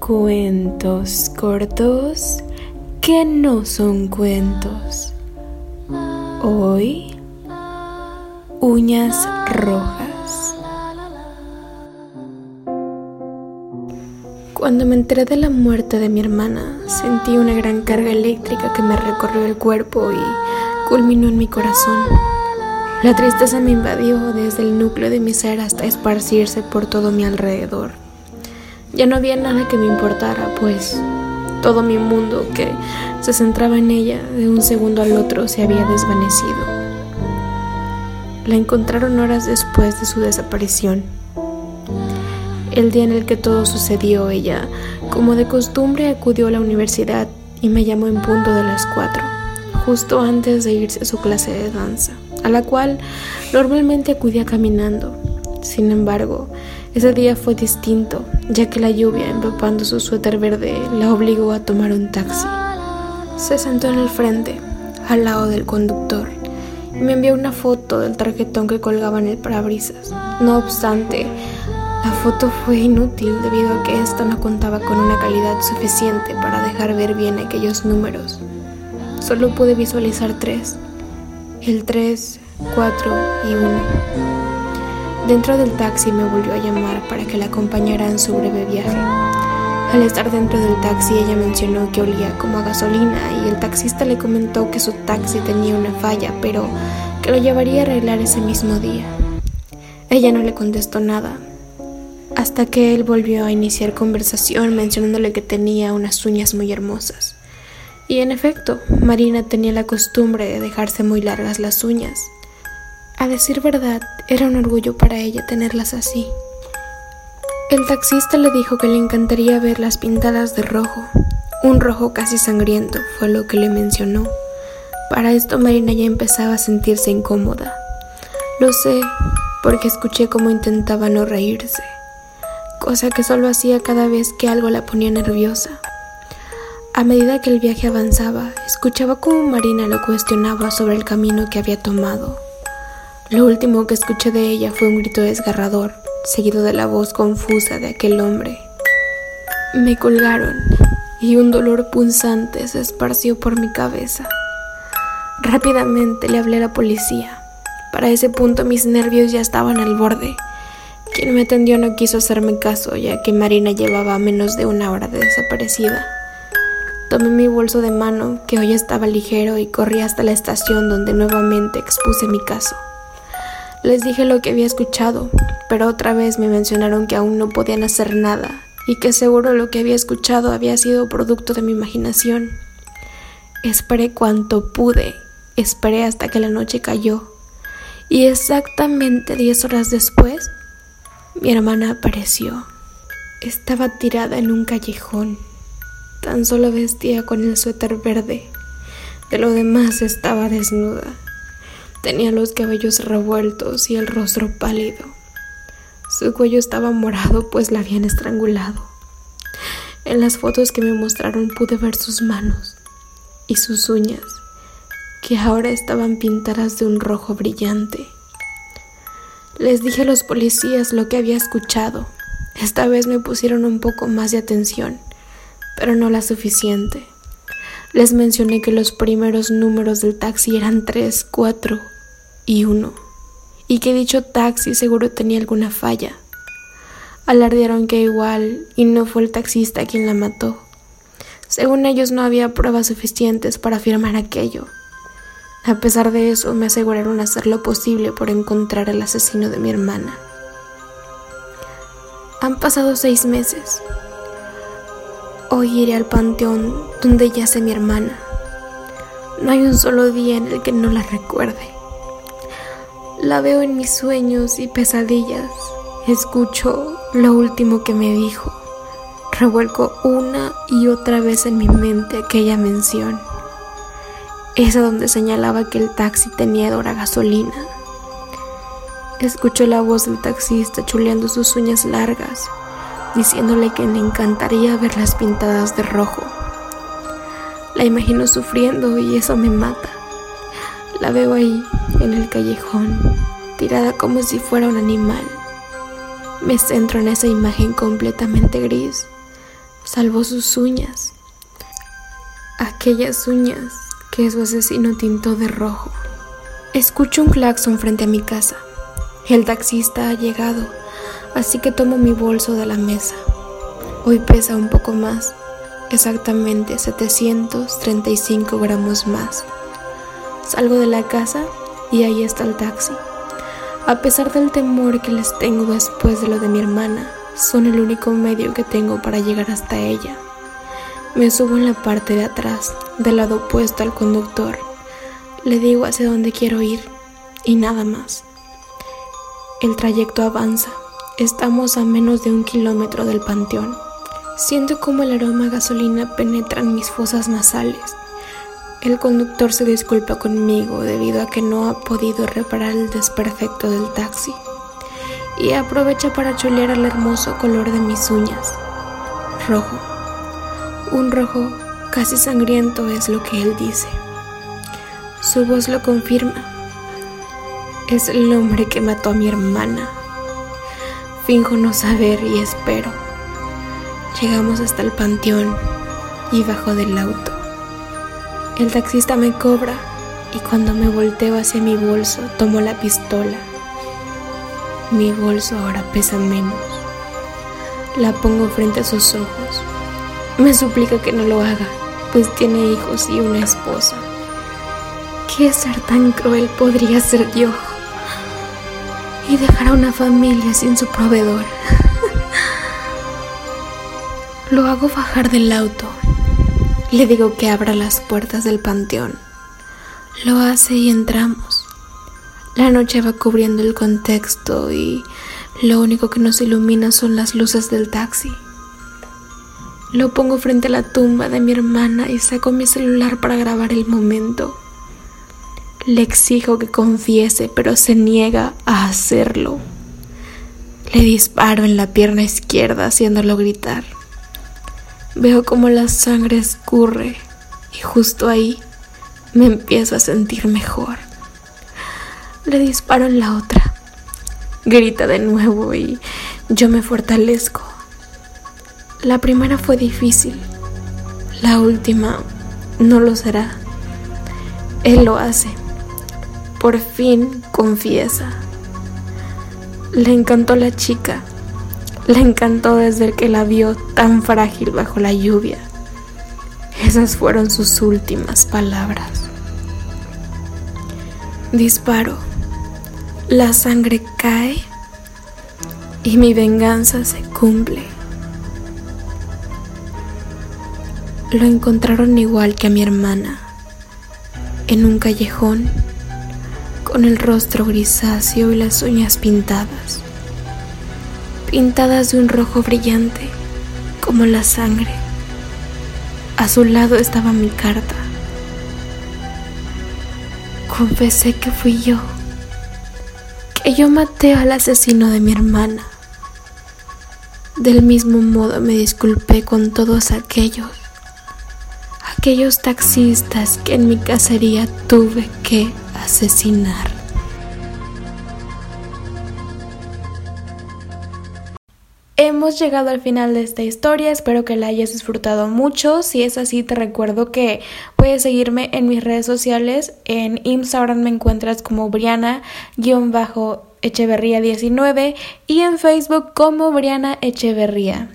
Cuentos cortos que no son cuentos. Hoy, uñas rojas. Cuando me enteré de la muerte de mi hermana, sentí una gran carga eléctrica que me recorrió el cuerpo y culminó en mi corazón. La tristeza me invadió desde el núcleo de mi ser hasta esparcirse por todo mi alrededor. Ya no había nada que me importara, pues todo mi mundo que se centraba en ella de un segundo al otro se había desvanecido. La encontraron horas después de su desaparición. El día en el que todo sucedió, ella, como de costumbre, acudió a la universidad y me llamó en punto de las cuatro, justo antes de irse a su clase de danza, a la cual normalmente acudía caminando. Sin embargo, ese día fue distinto, ya que la lluvia, empapando su suéter verde, la obligó a tomar un taxi. Se sentó en el frente, al lado del conductor, y me envió una foto del tarjetón que colgaba en el parabrisas. No obstante, la foto fue inútil debido a que esta no contaba con una calidad suficiente para dejar ver bien aquellos números. Solo pude visualizar tres, el 3, 4 y 1. Dentro del taxi me volvió a llamar para que la acompañara en su breve viaje. Al estar dentro del taxi ella mencionó que olía como a gasolina y el taxista le comentó que su taxi tenía una falla, pero que lo llevaría a arreglar ese mismo día. Ella no le contestó nada, hasta que él volvió a iniciar conversación mencionándole que tenía unas uñas muy hermosas. Y en efecto, Marina tenía la costumbre de dejarse muy largas las uñas. A decir verdad, era un orgullo para ella tenerlas así. El taxista le dijo que le encantaría verlas pintadas de rojo. Un rojo casi sangriento fue lo que le mencionó. Para esto Marina ya empezaba a sentirse incómoda. Lo sé, porque escuché cómo intentaba no reírse, cosa que solo hacía cada vez que algo la ponía nerviosa. A medida que el viaje avanzaba, escuchaba cómo Marina lo cuestionaba sobre el camino que había tomado. Lo último que escuché de ella fue un grito desgarrador, seguido de la voz confusa de aquel hombre. Me colgaron y un dolor punzante se esparció por mi cabeza. Rápidamente le hablé a la policía. Para ese punto mis nervios ya estaban al borde. Quien me atendió no quiso hacerme caso, ya que Marina llevaba menos de una hora de desaparecida. Tomé mi bolso de mano, que hoy estaba ligero, y corrí hasta la estación donde nuevamente expuse mi caso. Les dije lo que había escuchado, pero otra vez me mencionaron que aún no podían hacer nada y que seguro lo que había escuchado había sido producto de mi imaginación. Esperé cuanto pude, esperé hasta que la noche cayó y exactamente diez horas después mi hermana apareció. Estaba tirada en un callejón. Tan solo vestía con el suéter verde. De lo demás estaba desnuda. Tenía los cabellos revueltos y el rostro pálido. Su cuello estaba morado pues la habían estrangulado. En las fotos que me mostraron pude ver sus manos y sus uñas, que ahora estaban pintadas de un rojo brillante. Les dije a los policías lo que había escuchado. Esta vez me pusieron un poco más de atención, pero no la suficiente. Les mencioné que los primeros números del taxi eran 3, 4 y uno, y que dicho taxi seguro tenía alguna falla. Alardearon que igual y no fue el taxista quien la mató. Según ellos no había pruebas suficientes para afirmar aquello. A pesar de eso, me aseguraron hacer lo posible por encontrar al asesino de mi hermana. Han pasado seis meses. Hoy iré al panteón donde yace mi hermana. No hay un solo día en el que no la recuerde. La veo en mis sueños y pesadillas. Escucho lo último que me dijo. Revuelco una y otra vez en mi mente aquella mención. Esa donde señalaba que el taxi tenía dora gasolina. Escucho la voz del taxista chuleando sus uñas largas, diciéndole que le encantaría verlas pintadas de rojo. La imagino sufriendo y eso me mata. La veo ahí, en el callejón, tirada como si fuera un animal. Me centro en esa imagen completamente gris, salvo sus uñas. Aquellas uñas que su asesino tintó de rojo. Escucho un claxon frente a mi casa. El taxista ha llegado, así que tomo mi bolso de la mesa. Hoy pesa un poco más, exactamente 735 gramos más. Salgo de la casa y ahí está el taxi. A pesar del temor que les tengo después de lo de mi hermana, son el único medio que tengo para llegar hasta ella. Me subo en la parte de atrás, del lado opuesto al conductor. Le digo hacia dónde quiero ir y nada más. El trayecto avanza. Estamos a menos de un kilómetro del panteón. Siento como el aroma a gasolina penetra en mis fosas nasales. El conductor se disculpa conmigo debido a que no ha podido reparar el desperfecto del taxi y aprovecha para chulear el hermoso color de mis uñas. Rojo. Un rojo casi sangriento es lo que él dice. Su voz lo confirma. Es el hombre que mató a mi hermana. Finjo no saber y espero. Llegamos hasta el panteón y bajo del auto. El taxista me cobra y cuando me volteo hacia mi bolso tomo la pistola mi bolso ahora pesa menos. La pongo frente a sus ojos. Me suplica que no lo haga, pues tiene hijos y una esposa. ¿Qué ser tan cruel podría ser yo? Y dejar a una familia sin su proveedor. lo hago bajar del auto. Le digo que abra las puertas del panteón. Lo hace y entramos. La noche va cubriendo el contexto y lo único que nos ilumina son las luces del taxi. Lo pongo frente a la tumba de mi hermana y saco mi celular para grabar el momento. Le exijo que confiese, pero se niega a hacerlo. Le disparo en la pierna izquierda haciéndolo gritar. Veo como la sangre escurre y justo ahí me empiezo a sentir mejor le disparo en la otra. Grita de nuevo y yo me fortalezco. La primera fue difícil, la última no lo será. Él lo hace. Por fin confiesa. Le encantó la chica. Le encantó desde que la vio tan frágil bajo la lluvia. Esas fueron sus últimas palabras. Disparo. La sangre cae y mi venganza se cumple. Lo encontraron igual que a mi hermana, en un callejón, con el rostro grisáceo y las uñas pintadas, pintadas de un rojo brillante, como la sangre. A su lado estaba mi carta. Confesé que fui yo yo maté al asesino de mi hermana. Del mismo modo me disculpé con todos aquellos, aquellos taxistas que en mi cacería tuve que asesinar. Hemos llegado al final de esta historia, espero que la hayas disfrutado mucho. Si es así, te recuerdo que puedes seguirme en mis redes sociales. En Instagram me encuentras como Briana-Echeverría19 y en Facebook como Briana Echeverría.